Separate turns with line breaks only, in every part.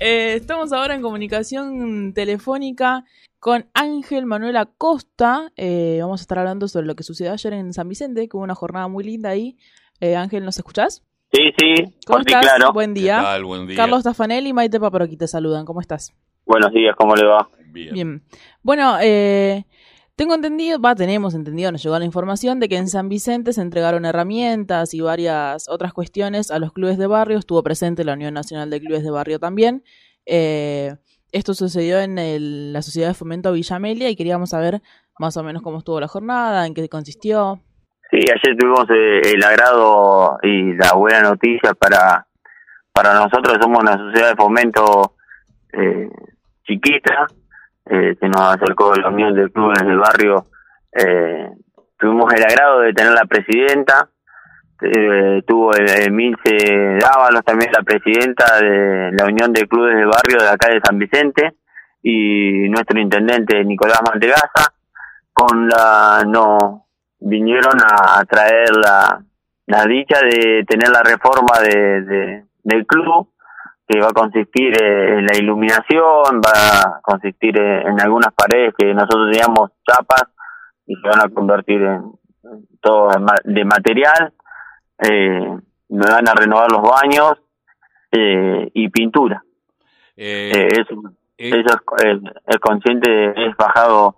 Eh, estamos ahora en comunicación telefónica con Ángel Manuel Acosta. Eh, vamos a estar hablando sobre lo que sucedió ayer en San Vicente, que hubo una jornada muy linda ahí. Eh, Ángel, ¿nos escuchás?
Sí, sí,
¿Cómo
por sí,
estás?
claro.
Buen día.
¿Qué tal? Buen día.
Carlos Tafanelli y Maite Paparoqui te saludan. ¿Cómo estás?
Buenos días, ¿cómo le va?
Bien.
Bien. Bueno, eh, tengo entendido, va, tenemos entendido, nos llegó la información de que en San Vicente se entregaron herramientas y varias otras cuestiones a los clubes de barrio. Estuvo presente la Unión Nacional de Clubes de Barrio también. Eh, esto sucedió en el- la Sociedad de Fomento Villamelia y queríamos saber más o menos cómo estuvo la jornada, en qué consistió.
Sí, ayer tuvimos eh, el agrado y la buena noticia para, para nosotros. Somos una sociedad de fomento eh, chiquita. Eh, se nos acercó la Unión de Clubes del Barrio. Eh, tuvimos el agrado de tener la presidenta. Eh, tuvo Emilce Dávalos también la presidenta de la Unión de Clubes de Barrio de acá de San Vicente y nuestro intendente Nicolás Mantegaza con la no vinieron a, a traer la, la dicha de tener la reforma de, de- del club que va a consistir eh, en la iluminación, va a consistir eh, en algunas paredes que nosotros teníamos chapas y se van a convertir en, todo de ma- de material, eh, me van a renovar los baños eh, y pintura.
Eh,
Eh, eso, eso es, el, el consciente es bajado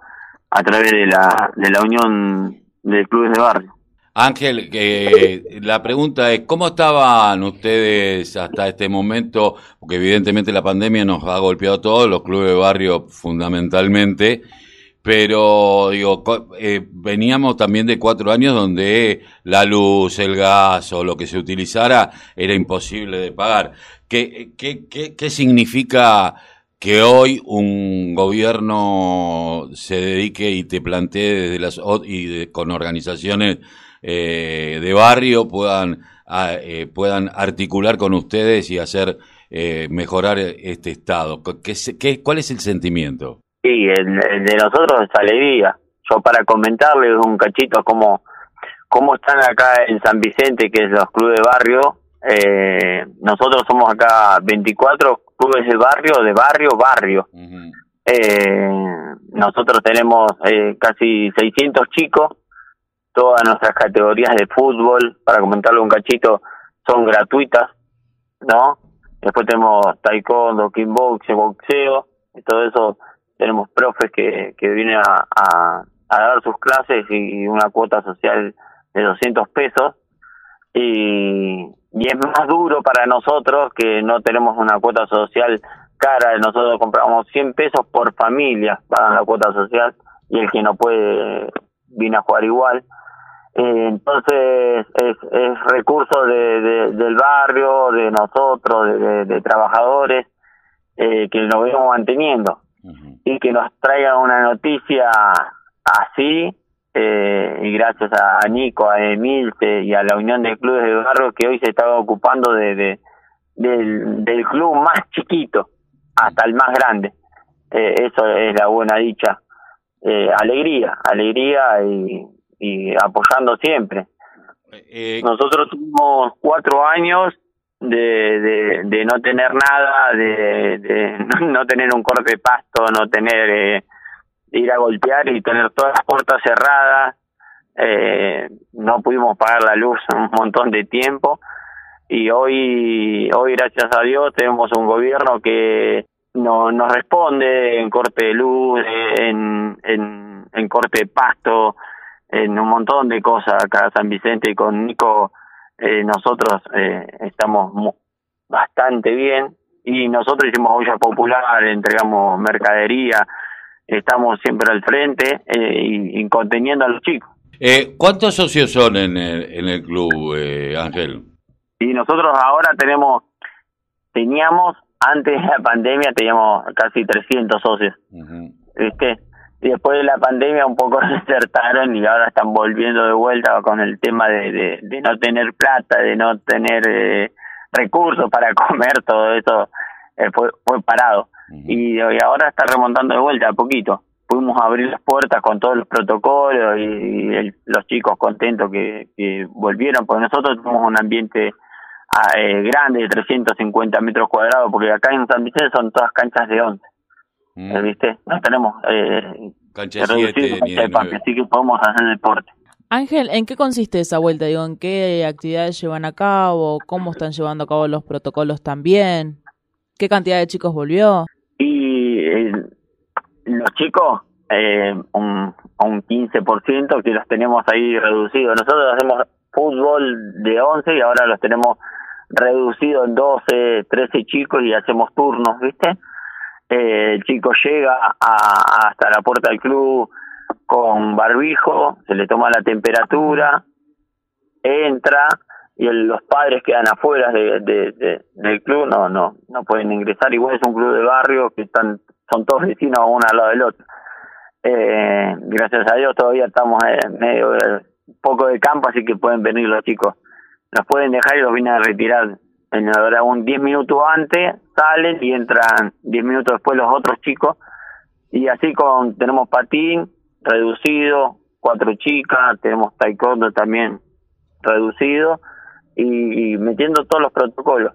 a través de la, de la unión de clubes de barrio.
Ángel, eh, la pregunta es, ¿cómo estaban ustedes hasta este momento? Porque evidentemente la pandemia nos ha golpeado a todos, los clubes de barrio fundamentalmente, pero digo, eh, veníamos también de cuatro años donde la luz, el gas o lo que se utilizara era imposible de pagar. ¿Qué, qué, qué, qué significa que hoy un gobierno se dedique y te plantee desde las y de- con organizaciones eh, de barrio puedan a- eh, puedan articular con ustedes y hacer eh, mejorar este estado ¿Qué, qué- ¿cuál es el sentimiento?
Sí, el, el de nosotros es alegría. Yo para comentarles un cachito cómo, cómo están acá en San Vicente, que es los clubes de barrio, eh, nosotros somos acá 24 clubes de barrio, de barrio, barrio. Eh, nosotros tenemos eh, casi 600 chicos, todas nuestras categorías de fútbol, para comentarle un cachito, son gratuitas, ¿no? Después tenemos taekwondo, kickboxing, boxeo, y todo eso tenemos profes que, que vienen a, a, dar sus clases y una cuota social de 200 pesos. Y, y es más duro para nosotros que no tenemos una cuota social cara. Nosotros compramos 100 pesos por familia, pagan la cuota social y el que no puede viene a jugar igual. Eh, entonces es, es recurso de, de- del barrio, de nosotros, de, de- trabajadores, eh, que nos vemos manteniendo y que nos traigan una noticia así, eh, y gracias a Nico, a Emilce y a la Unión de Clubes de Barrio que hoy se está ocupando de, de- del, del club más chiquito hasta el más grande. Eh, eso es la buena dicha. Eh, alegría, alegría y, y apoyando siempre.
Eh,
Nosotros tuvimos cuatro años de, de, de no tener nada, de, de no, tener un corte de pasto, no tener eh, ir a golpear y tener todas las puertas cerradas. Eh, no pudimos pagar la luz un montón de tiempo y hoy, hoy gracias a Dios tenemos un gobierno que no, nos responde en corte de luz, en, en, en corte de pasto, en un montón de cosas acá San Vicente y con Nico eh, nosotros eh, estamos bastante bien y nosotros hicimos olla popular, entregamos mercadería, estamos siempre al frente eh, y, y conteniendo a los chicos.
eh, ¿Cuántos socios son en el, en el club, eh, Ángel?
Y nosotros ahora tenemos, teníamos, antes de la pandemia teníamos casi 300 socios,
Ujú.
¿viste? Después de la pandemia un poco desertaron y ahora están volviendo de vuelta con el tema de, de, de no tener plata, de no tener eh, recursos para comer, todo eso eh, fue, fue parado. Y, y ahora está remontando de vuelta a poquito. Pudimos abrir las puertas con todos los protocolos y, y el- los chicos contentos que, que volvieron, porque nosotros tenemos un ambiente eh, grande de 350 metros cuadrados, porque acá en San Vicente son todas canchas de 11. Mm. Eh, ¿Viste? No tenemos eh,
cancha de 7
así que podemos hacer deporte.
Ángel, ¿en qué consiste esa vuelta? Digo, ¿en qué actividades llevan a cabo? ¿Cómo están llevando a cabo los protocolos también? ¿Qué cantidad de chicos volvió?
Y los chicos, eh, un, un 15% que los tenemos ahí reducidos. Nosotros hacemos fútbol de 11 y ahora los tenemos reducido en 12, 13 chicos y hacemos turnos, ¿viste? Eh, el chico llega a, hasta la puerta del club con barbijo, se le toma la temperatura, entra y los padres quedan afuera de, del club, no, no, no pueden ingresar. Igual es un club de barrio que están, son todos vecinos uno al lado del otro. Eh, gracias a Dios todavía estamos en medio de poco de campo, así que pueden venir los chicos. Los pueden dejar y los vienen a retirar en hora un 10 minutos antes, salen y entran 10 minutos después los otros chicos. Y así con tenemos patín reducido, cuatro chicas, tenemos taekwondo también reducido y, metiendo todos los protocolos.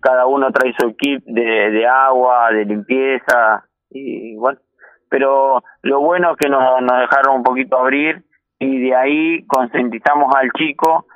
Cada uno trae su kit de, de agua, de limpieza y bueno. Pero lo bueno es que nos, nos dejaron un poquito abrir y de ahí concientizamos al chico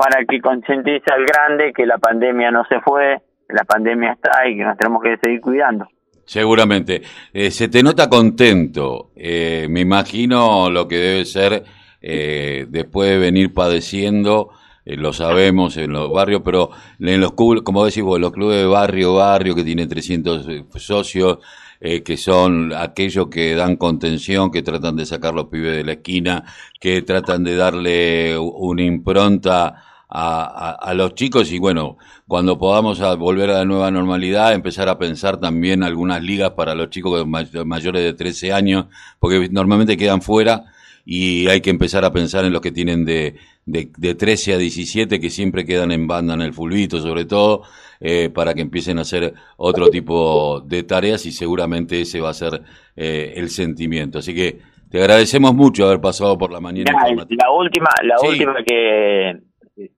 para que concientice al grande que la pandemia no se fue, la pandemia está y que nos tenemos que seguir cuidando.
Seguramente. Eh, se te nota contento. Eh, me imagino lo que debe ser eh, después de venir padeciendo, lo sabemos en los barrios, pero en los como decís vos, los clubes de barrio, barrio que tienen 300 socios, que son aquellos que dan contención, que tratan de sacar los pibes de la esquina, que tratan de darle una impronta a, a, los chicos y bueno, cuando podamos volver a la nueva normalidad, empezar a pensar también algunas ligas para los chicos mayores de 13 años, porque normalmente quedan fuera y hay que empezar a pensar en los que tienen de, de, de 13 a 17 que siempre quedan en banda en el fulbito sobre todo, eh, para que empiecen a hacer otro tipo de tareas y seguramente ese va a ser eh, el sentimiento. Así que te agradecemos mucho haber pasado por la mañana.
la última, la última que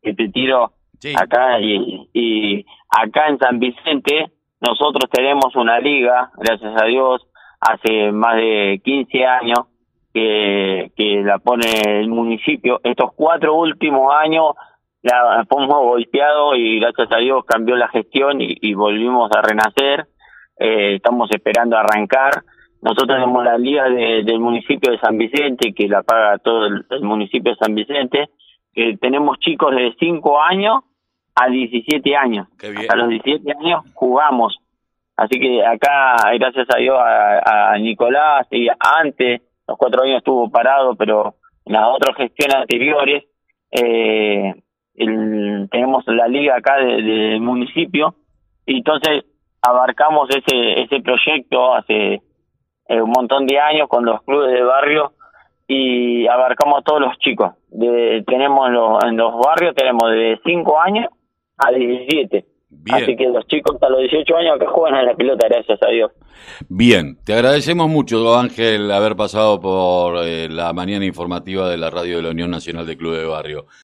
que te tiro acá y, y acá en San Vicente nosotros tenemos una liga, gracias a Dios, hace más de 15 años que, que la pone el municipio. Estos cuatro últimos años la hemos golpeado y gracias a Dios cambió la gestión y, volvimos a renacer. Eh, estamos esperando arrancar. Nosotros tenemos la liga del municipio de San Vicente que la paga todo el municipio de San Vicente que tenemos chicos de 5 años a 17 años. A los 17 años jugamos. Así que acá, gracias a Dios, a, Nicolás, y antes, los cuatro años estuvo parado, pero en las otras gestiones anteriores, eh, tenemos la liga acá del municipio, y entonces abarcamos ese, ese proyecto hace eh, un montón de años con los clubes de barrio y abarcamos a todos los chicos. De, tenemos en los, barrios, tenemos de 5 años a 17. Así que los chicos hasta los 18 años que juegan a la pelota, gracias a Dios.
Bien, te agradecemos mucho, Ángel, haber pasado por eh, la mañana informativa de la radio de la Unión Nacional de Club de Barrio.